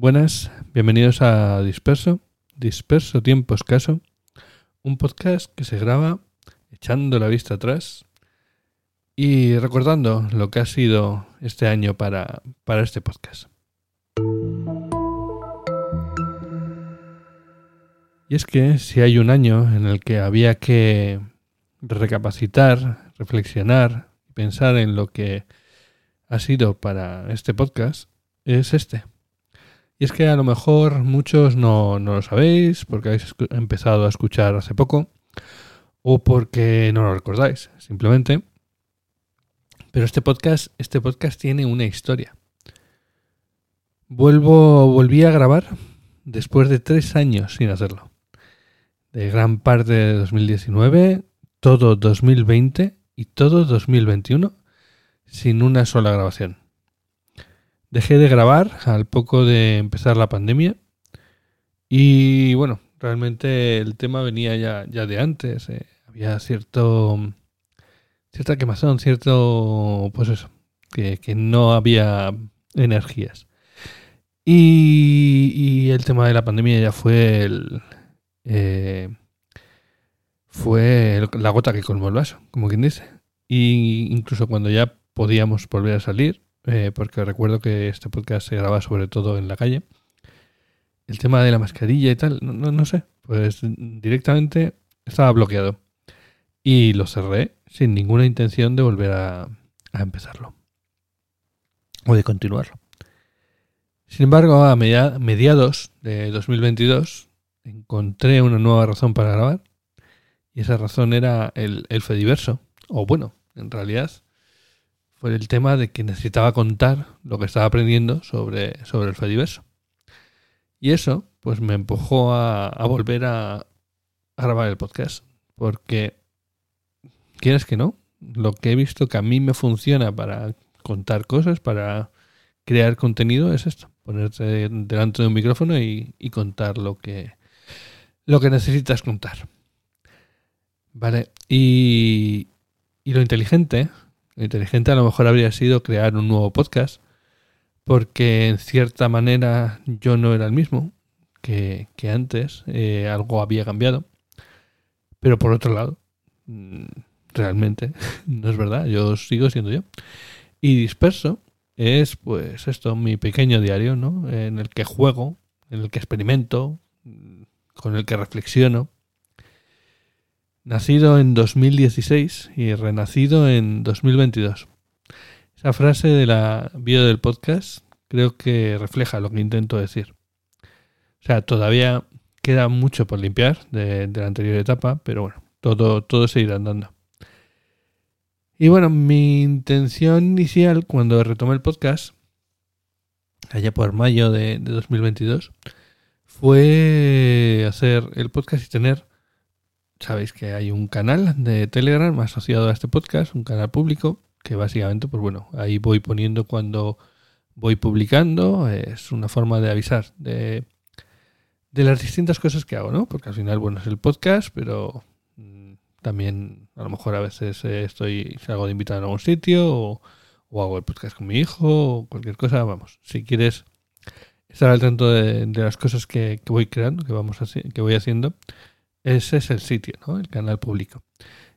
Buenas, bienvenidos a Disperso, Disperso Tiempo Escaso, un podcast que se graba echando la vista atrás y recordando lo que ha sido este año para, para este podcast. Y es que si hay un año en el que había que recapacitar, reflexionar y pensar en lo que ha sido para este podcast, es este. Y es que a lo mejor muchos no, lo sabéis porque habéis empezado a escuchar hace poco o porque no lo recordáis, simplemente. Pero este podcast, este podcast tiene una historia. Vuelvo, volví a grabar después de tres años sin hacerlo. De gran parte de 2019, todo 2020 y todo 2021 sin una sola grabación. Dejé de grabar al poco de empezar la pandemia. Y bueno, realmente el tema venía ya, ya de antes. Eh. Había cierto. cierta quemazón, cierto. pues eso. Que, no había energías. Y, el tema de la pandemia ya fue el. Eh, fue la gota que colmó el vaso, como quien dice. Y incluso cuando ya podíamos volver a salir, eh, porque recuerdo que este podcast se graba sobre todo en la calle. El tema de la mascarilla y tal, no, no, sé, pues directamente estaba bloqueado. Y lo cerré sin ninguna intención de volver a, a empezarlo. O de continuarlo. Sin embargo, a mediados de 2022 encontré una nueva razón para grabar. Y esa razón era el, el Fediverso. O bueno, en realidad fue el tema de que necesitaba contar lo que estaba aprendiendo sobre, sobre el Fediverso. Y eso, pues me empujó a, volver a, grabar el podcast. Porque, quieres que no, lo que he visto que a mí me funciona para contar cosas, para crear contenido, es esto. Ponerte delante de un micrófono y, y contar lo que, lo que necesitas contar. Vale, y, y lo inteligente inteligente a lo mejor habría sido crear un nuevo podcast, porque en cierta manera yo no era el mismo que, antes, eh, algo había cambiado. Pero por otro lado, mm, realmente no es verdad, yo sigo siendo yo. Y disperso es pues esto, mi pequeño diario, ¿no? En el que juego, en el que experimento, con el que reflexiono nacido en 2016 y renacido en 2022. Esa frase de la bio del podcast creo que refleja lo que intento decir. O sea, todavía queda mucho por limpiar de, la anterior etapa, pero bueno, todo, todo se irá andando. Y bueno, mi intención inicial cuando retomé el podcast, allá por mayo de 2022, fue hacer el podcast y tener sabéis que hay un canal de Telegram asociado a este podcast, un canal público, que básicamente, pues bueno, ahí voy poniendo cuando voy publicando, es una forma de avisar de, de las distintas cosas que hago, ¿no? Porque al final, bueno, es el podcast, pero mm, también a lo mejor a veces eh, estoy, salgo de invitado en algún sitio o, hago el podcast con mi hijo o cualquier cosa, vamos, si quieres estar al tanto de, las cosas que, voy creando, que, vamos que voy haciendo, ese es el sitio, ¿no? El canal público.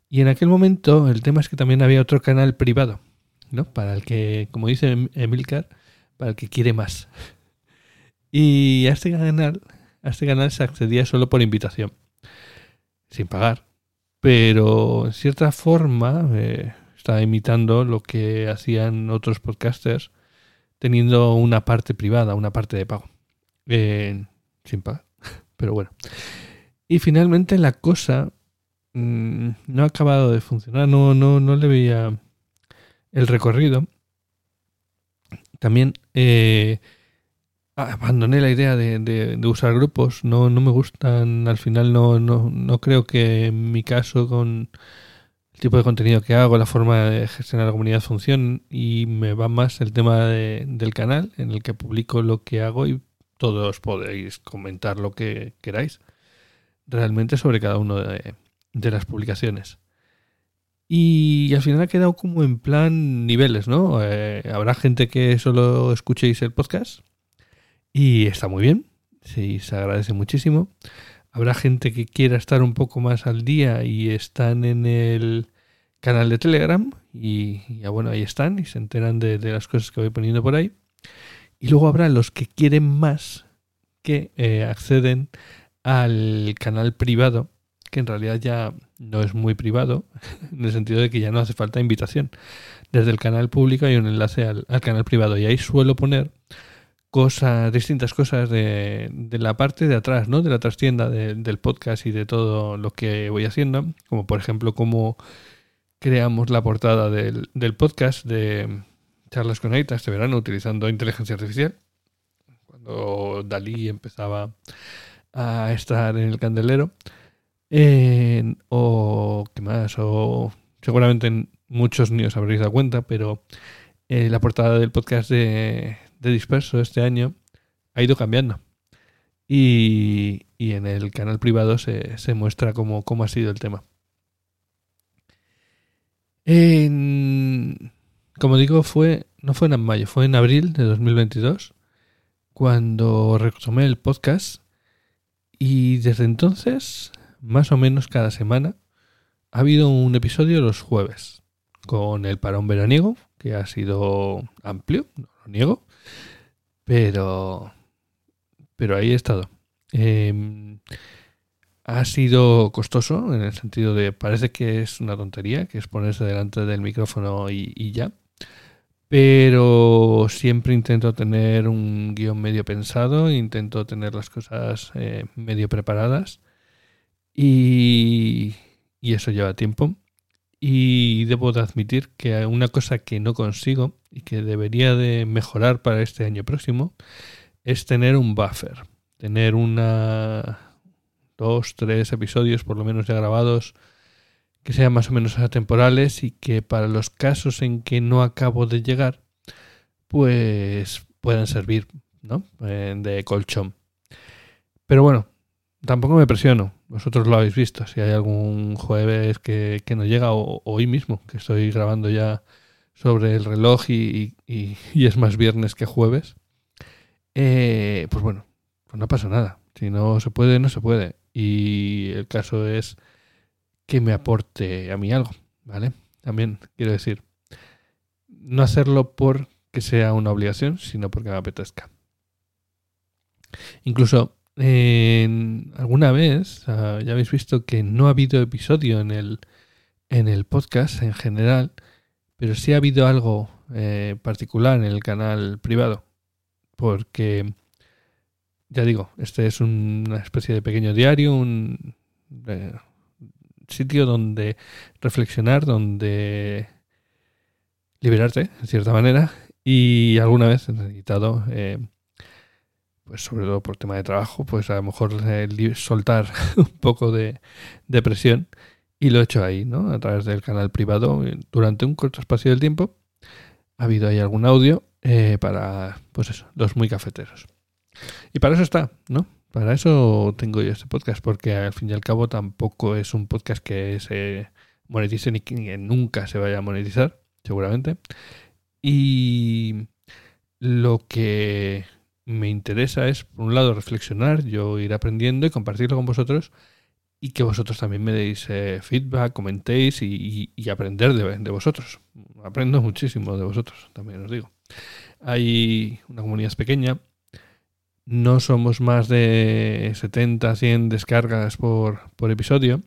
Y en aquel momento el tema es que también había otro canal privado, ¿no? Para el que, como dice em-, Emilcar, para el que quiere más. Y a este canal, a este canal se accedía solo por invitación, sin pagar. Pero en cierta forma eh, estaba imitando lo que hacían otros podcasters, teniendo una parte privada, una parte de pago, sin pagar. Pero bueno. Y finalmente la cosa mm, no ha acabado de funcionar, no, no, no le veía el recorrido. También eh, abandoné la idea de, usar grupos, no, no me gustan, al final no, no, no creo que en mi caso con el tipo de contenido que hago, la forma de gestionar la comunidad funcione y me va más el tema del canal en el que publico lo que hago y todos podéis comentar lo que queráis realmente sobre cada una de, las publicaciones. Y al final ha quedado como en plan niveles, ¿no? Eh, habrá gente que solo escuchéis el podcast Y está muy bien, sí, se agradece muchísimo. Habrá gente que quiera estar un poco más al día y están en el canal de Telegram y ya bueno, ahí están y se enteran de, las cosas que voy poniendo por ahí. Y luego habrá los que quieren más que eh, acceden al canal privado, que en realidad ya no es muy privado, en el sentido de que ya no hace falta invitación. Desde el canal público hay un enlace al, canal privado y ahí suelo poner cosas, distintas cosas de, la parte de atrás, ¿no? De la trastienda del podcast y de todo lo que voy haciendo, como por ejemplo cómo creamos la portada del, podcast de Charlas con Aita este verano utilizando inteligencia artificial. Cuando Dalí empezaba a estar en el candelero. o qué más, o seguramente muchos ni os habréis dado cuenta, pero eh, la portada del podcast de, Disperso este año ha ido cambiando. Y, en el canal privado se, muestra cómo, cómo, ha sido el tema. como digo, fue no fue en mayo, fue en abril de 2022 cuando retomé el podcast y desde entonces, más o menos cada semana, ha habido un episodio los jueves, con el parón veraniego, que ha sido amplio, no lo niego, pero, pero ahí he estado. Em, ha sido costoso en el sentido de parece que es una tontería, que es ponerse delante del micrófono y ya pero siempre intento tener un guion medio pensado, intento tener las cosas eh, medio preparadas y, eso lleva tiempo. Y debo de admitir que una cosa que no consigo y que debería de mejorar para este año próximo es tener un buffer, tener una dos, tres episodios por lo menos ya grabados que sean más o menos atemporales y que para los casos en que no acabo de llegar, pues puedan servir, ¿no? de colchón. Pero bueno, tampoco me presiono. Vosotros lo habéis visto. Si hay algún jueves que, no llega, o, hoy mismo, que estoy grabando ya sobre el reloj y, es más viernes que jueves, eh, pues bueno, pues no pasa nada. Si no se puede, no se puede. Y el caso es que me aporte a mí algo, ¿vale? También quiero decir, no hacerlo por que sea una obligación, sino porque me apetezca. Incluso alguna vez ya habéis visto que no ha habido episodio en el, en el podcast en general, pero sí ha habido algo eh, particular en el canal privado, porque ya digo, este es una especie de pequeño diario, un, eh, sitio donde reflexionar, donde liberarte, en cierta manera, y alguna vez he necesitado, eh, pues sobre todo por tema de trabajo, pues a lo mejor eh, soltar un poco de, de, presión, y lo he hecho ahí, ¿no? A través del canal privado, durante un corto espacio del tiempo, ha habido ahí algún audio eh, para, pues eso, los muy cafeteros. Y para eso está, ¿no? Para eso tengo yo este podcast, porque al fin y al cabo tampoco es un podcast que se monetice ni que nunca se vaya a monetizar, seguramente. Y lo que me interesa es, por un lado, reflexionar, yo ir aprendiendo y compartirlo con vosotros y que vosotros también me deis eh, feedback, comentéis y, aprender de, de, vosotros. Aprendo muchísimo de vosotros, también os digo. Hay una comunidad pequeña no somos más de 70, 100 descargas por, episodio,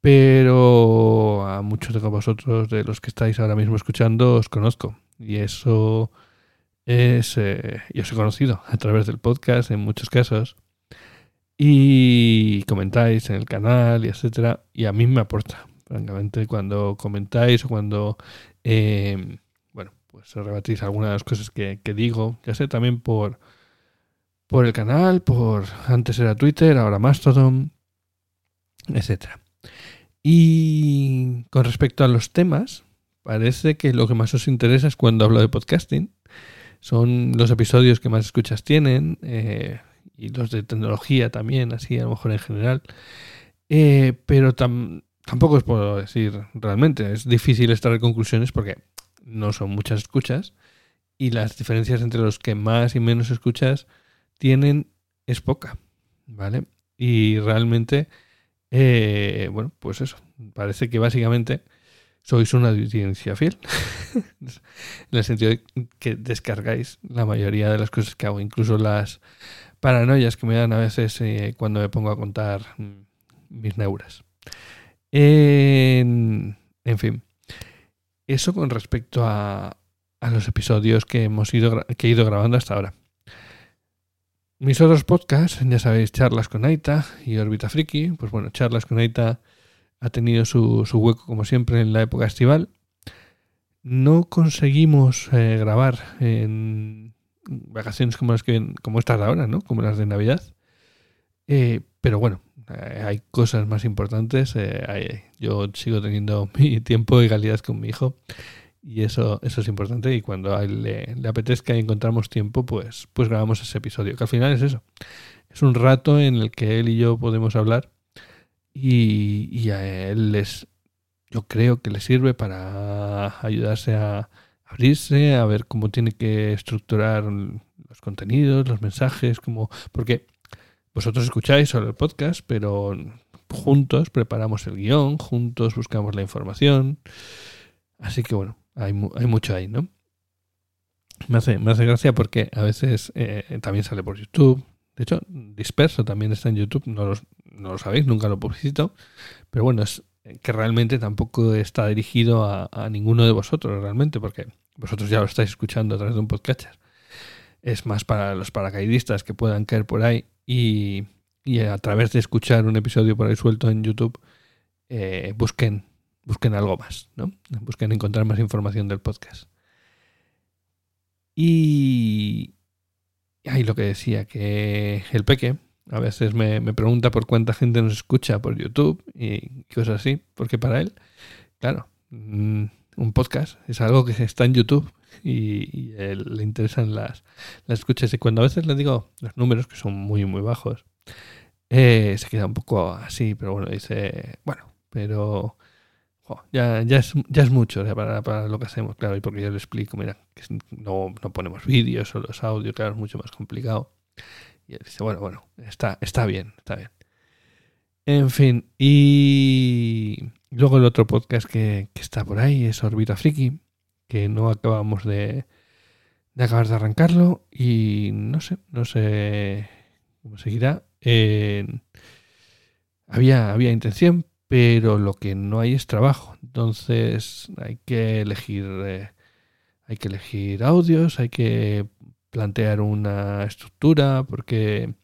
pero a muchos de vosotros, de los que estáis ahora mismo escuchando, os conozco. Y eso es, eh, yo os he conocido a través del podcast en muchos casos. Y comentáis en el canal y etcétera. Y a mí me aporta, francamente, cuando comentáis o cuando, eh, bueno, pues rebatís algunas cosas que, que digo, ya sé también por por el canal, por antes era Twitter, ahora Mastodon, etcétera. Y con respecto a los temas, parece que lo que más os interesa es cuando hablo de podcasting. Son los episodios que más escuchas tienen eh, y los de tecnología también, así a lo mejor en general. Eh, pero tampoco os puedo decir realmente. Es difícil estar en conclusiones porque no son muchas escuchas y las diferencias entre los que más y menos escuchas tienen es poca, ¿vale? Y realmente, eh, bueno, pues eso, parece que básicamente sois una audiencia fiel, en el sentido de que descargáis la mayoría de las cosas que hago, incluso las paranoias que me dan a veces eh, cuando me pongo a contar mis neuras. En, fin, eso con respecto a, a los episodios que hemos ido que he ido grabando hasta ahora. Mis otros podcasts, ya sabéis, charlas con Aita y Orbita Friki. Pues bueno, charlas con Aita ha tenido su, su hueco como siempre en la época estival. No conseguimos eh, grabar en vacaciones como las que como estas ahora, ¿no? Como las de Navidad. Eh, pero bueno, eh, hay cosas más importantes. yo sigo teniendo mi tiempo y calidad con mi hijo y eso, eso es importante y cuando a él le, apetezca y encontramos tiempo, pues, pues grabamos ese episodio, que al final es eso. Es un rato en el que él y yo podemos hablar y, y a él les, yo creo que le sirve para ayudarse a abrirse, a ver cómo tiene que estructurar los contenidos, los mensajes, como porque vosotros escucháis solo el podcast, pero juntos preparamos el guion, juntos buscamos la información. Así que bueno, hay, hay mucho ahí, ¿no? Me hace, gracia porque a veces eh, también sale por YouTube. De hecho, Disperso también está en YouTube. No, no lo sabéis, nunca lo publicito. Pero bueno, es que realmente tampoco está dirigido a, ninguno de vosotros, realmente, porque vosotros ya lo estáis escuchando a través de un podcast. Es más para los paracaidistas que puedan caer por ahí y, y a través de escuchar un episodio por ahí suelto en YouTube, eh, busquen busquen algo más, ¿no? Busquen encontrar más información del podcast. Y ahí lo que decía, que el peque a veces me, pregunta por cuánta gente nos escucha por YouTube y cosas así, porque para él, claro, mm, un podcast es algo que está en YouTube y, le interesan las, las escuchas. Y cuando a veces le digo los números, que son muy, muy bajos, eh, se queda un poco así, pero bueno, dice, bueno, pero ya, ya, es, ya es mucho para, para, lo que hacemos, claro, y porque yo le explico, mira, que no, no ponemos vídeos, solo es audio, claro, es mucho más complicado. Y él dice, bueno, bueno, está, está bien, está bien. En fin, y luego el otro podcast que, que está por ahí es Orbita Friki, que no acabamos de, de acabar de arrancarlo y no sé, no sé cómo seguirá. había, había intención, pero lo que no hay es trabajo. Entonces hay que elegir, eh, hay que elegir audios, hay que plantear una estructura, porque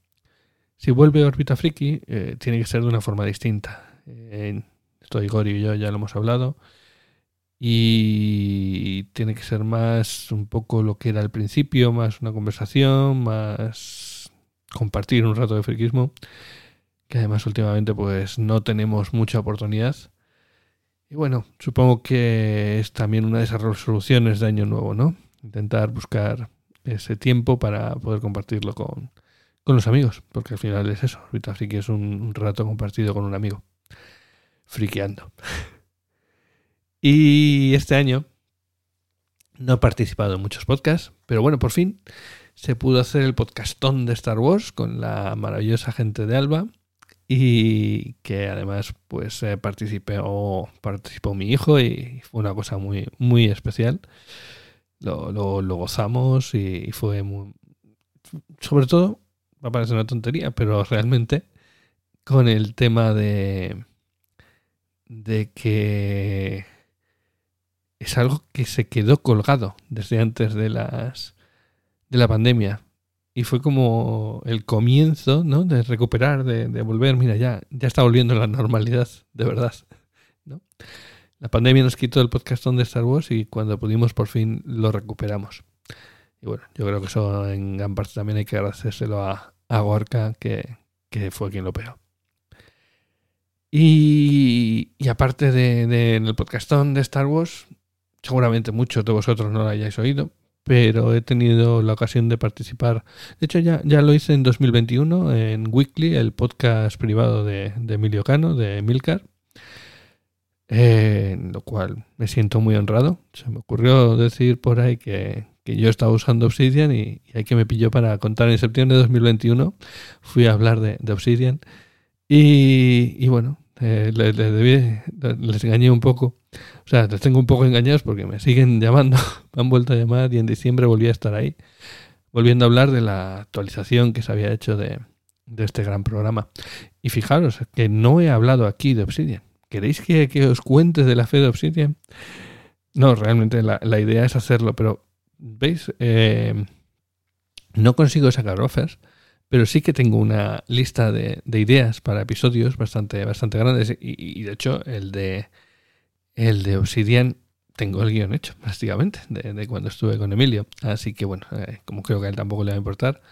si vuelve Orbita Friki, eh, tiene que ser de una forma distinta. Eh, esto Igor y yo ya lo hemos hablado. Y tiene que ser más un poco lo que era al principio, más una conversación, más compartir un rato de friquismo que además últimamente pues no tenemos mucha oportunidad. Y bueno, supongo que es también una de esas resoluciones de año nuevo, ¿no? Intentar buscar ese tiempo para poder compartirlo con, con los amigos, porque al final es eso, ahorita que es un, rato compartido con un amigo, friqueando. y este año no he participado en muchos podcasts, pero bueno, por fin se pudo hacer el podcastón de Star Wars con la maravillosa gente de Alba y que además pues eh, participó, participó mi hijo y fue una cosa muy, muy especial. Lo, lo, gozamos y fue muy... Sobre todo, va a parecer una tontería, pero realmente con el tema de, de que es algo que se quedó colgado desde antes de las de la pandemia y fue como el comienzo ¿no? de recuperar, de, volver, mira, ya, ya está volviendo la normalidad, de verdad. ¿no? La pandemia nos quitó el podcast de Star Wars y cuando pudimos por fin lo recuperamos. Y bueno, yo creo que eso en gran parte también hay que agradecérselo a, a Gorka, que, que fue quien lo pegó. Y, y aparte de, de, el podcastón de Star Wars, seguramente muchos de vosotros no lo hayáis oído, pero he tenido la ocasión de participar. De hecho, ya, ya lo hice en 2021 en Weekly, el podcast privado de, Emilio Cano, de Milcar, lo cual me siento muy honrado. Se me ocurrió decir por ahí que, que yo estaba usando Obsidian y, y ahí que me pilló para contar en septiembre de 2021. Fui a hablar de, Obsidian y, y bueno, eh, les, engañé un poco. O sea, les tengo un poco engañados porque me siguen llamando, me han vuelto a llamar y en diciembre volví a estar ahí, volviendo a hablar de la actualización que se había hecho de, este gran programa. Y fijaros que no he hablado aquí de Obsidian. ¿Queréis que, os cuente de la fe de Obsidian? No, realmente la, la idea es hacerlo, pero ¿veis? Eh, no consigo sacar offers, pero sí que tengo una lista de, de ideas para episodios bastante, bastante grandes. Y, de hecho, el de, el de Obsidian tengo el guion hecho, prácticamente, de, cuando estuve con Emilio. Así que bueno, eh, como creo que a él tampoco le va a importar,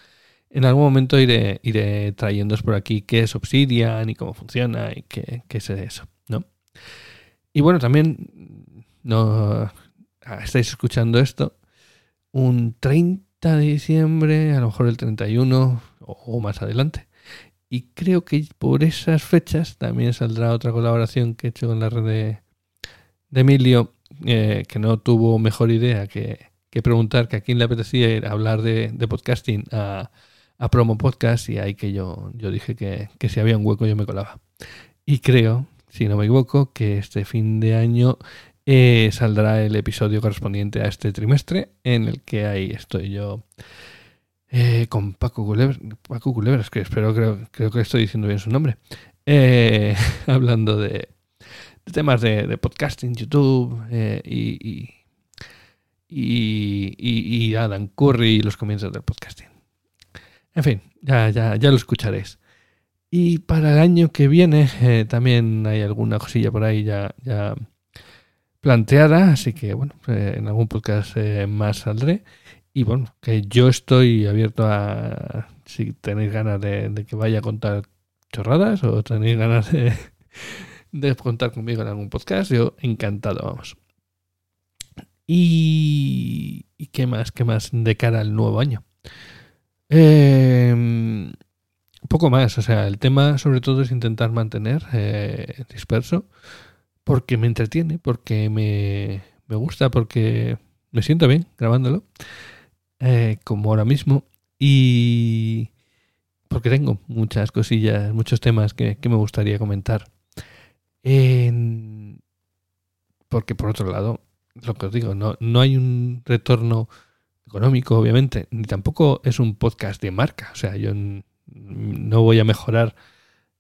en algún momento iré, iré trayéndoos por aquí qué es Obsidian y cómo funciona y qué, qué es eso, ¿no? Y bueno, también no ah, estáis escuchando esto un 30 de diciembre, a lo mejor el 31 o, más adelante. Y creo que por esas fechas también saldrá otra colaboración que he hecho con la red de, Emilio, eh, que no tuvo mejor idea que, que, preguntar que a quién le apetecía ir a hablar de, podcasting a a Promo Podcast y ahí que yo, yo dije que, si había un hueco yo me colaba. Y creo, si no me equivoco, que este fin de año eh, saldrá el episodio correspondiente a este trimestre en el que ahí estoy yo eh, con Paco Culebras, Paco Culebras, que espero, creo, creo que estoy diciendo bien su nombre, eh, hablando de, temas de, podcasting, YouTube y, y, y, y Adam Curry y los comienzos del podcasting. En fin, ya, ya, ya lo escucharéis. Y para el año que viene eh, también hay alguna cosilla por ahí ya, ya planteada, así que bueno, eh, en algún podcast eh, más saldré. Y bueno, que yo estoy abierto a si tenéis ganas de, que vaya a contar chorradas o tenéis ganas de, contar conmigo en algún podcast, yo encantado, vamos. Y, y qué más, qué más de cara al nuevo año. Eh, poco más, o sea, el tema sobre todo es intentar mantener eh, disperso porque me entretiene, porque me, me, gusta, porque me siento bien grabándolo, eh, como ahora mismo, y porque tengo muchas cosillas, muchos temas que, que me gustaría comentar. porque por otro lado, lo que os digo, no, no hay un retorno económico, obviamente, ni tampoco es un podcast de marca. O sea, yo no voy a mejorar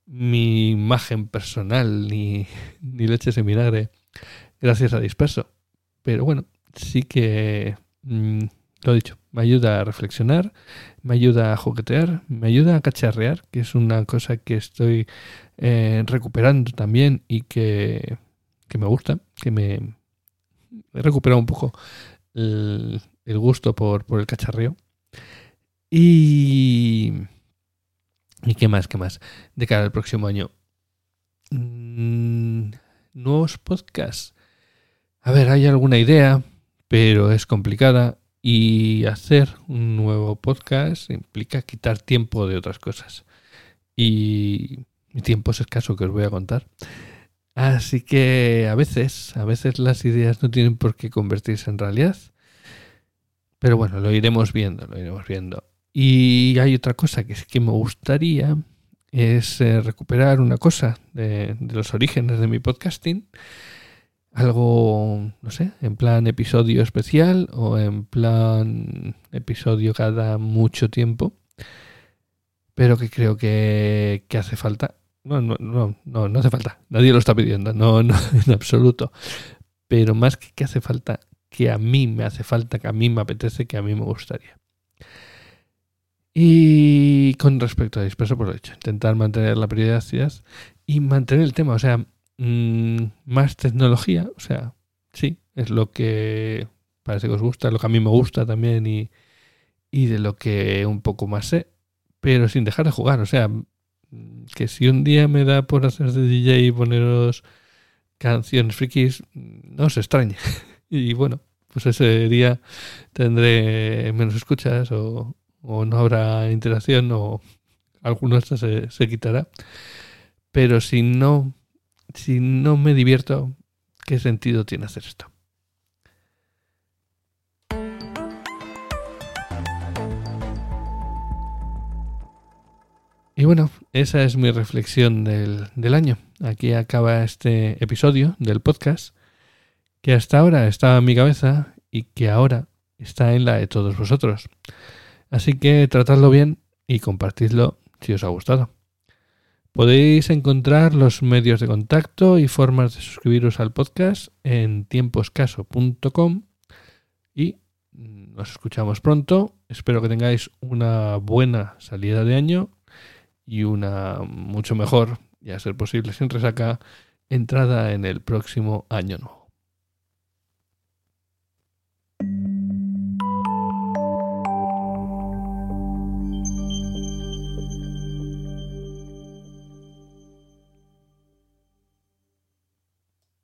mi imagen personal ni, ni leches en vinagre gracias a Disperso. Pero bueno, sí que, mm, lo dicho, me ayuda a reflexionar, me ayuda a juguetear, me ayuda a cacharrear, que es una cosa que estoy eh, recuperando también y que, que me gusta, que me he recuperado un poco el, el gusto por, por el cacharreo. Y... ¿Y qué más? ¿Qué más? De cara al próximo año. Mm, nuevos podcasts. A ver, hay alguna idea, pero es complicada. Y hacer un nuevo podcast implica quitar tiempo de otras cosas. Y mi tiempo es escaso que os voy a contar. Así que a veces, a veces las ideas no tienen por qué convertirse en realidad. Pero bueno, lo iremos viendo, lo iremos viendo. Y hay otra cosa que es que me gustaría es eh, recuperar una cosa de, los orígenes de mi podcasting. Algo, no sé, en plan episodio especial o en plan episodio cada mucho tiempo. Pero que creo que, que hace falta. No, no, no, no, no hace falta. Nadie lo está pidiendo, no, no, en absoluto. Pero más que que hace falta, que a mí me hace falta, que a mí me apetece, que a mí me gustaría. Y con respecto a disperso, por lo hecho, intentar mantener la prioridad y mantener el tema, o sea, mm, más tecnología, o sea, sí, es lo que parece que os gusta, lo que a mí me gusta también y, y de lo que un poco más sé, pero sin dejar de jugar, o sea, que si un día me da por hacer de DJ y poneros canciones frikis, no os extrañe. Y bueno, pues ese día tendré menos escuchas o, no habrá interacción o alguno de se, se quitará. Pero si no, si no me divierto, ¿qué sentido tiene hacer esto? Y bueno, esa es mi reflexión del, del, año. Aquí acaba este episodio del podcast que hasta ahora estaba en mi cabeza y que ahora está en la de todos vosotros. Así que tratadlo bien y compartidlo si os ha gustado. Podéis encontrar los medios de contacto y formas de suscribiros al podcast en tiemposcaso.com y nos escuchamos pronto. Espero que tengáis una buena salida de año y una mucho mejor, ya ser posible sin resaca, entrada en el próximo año nuevo.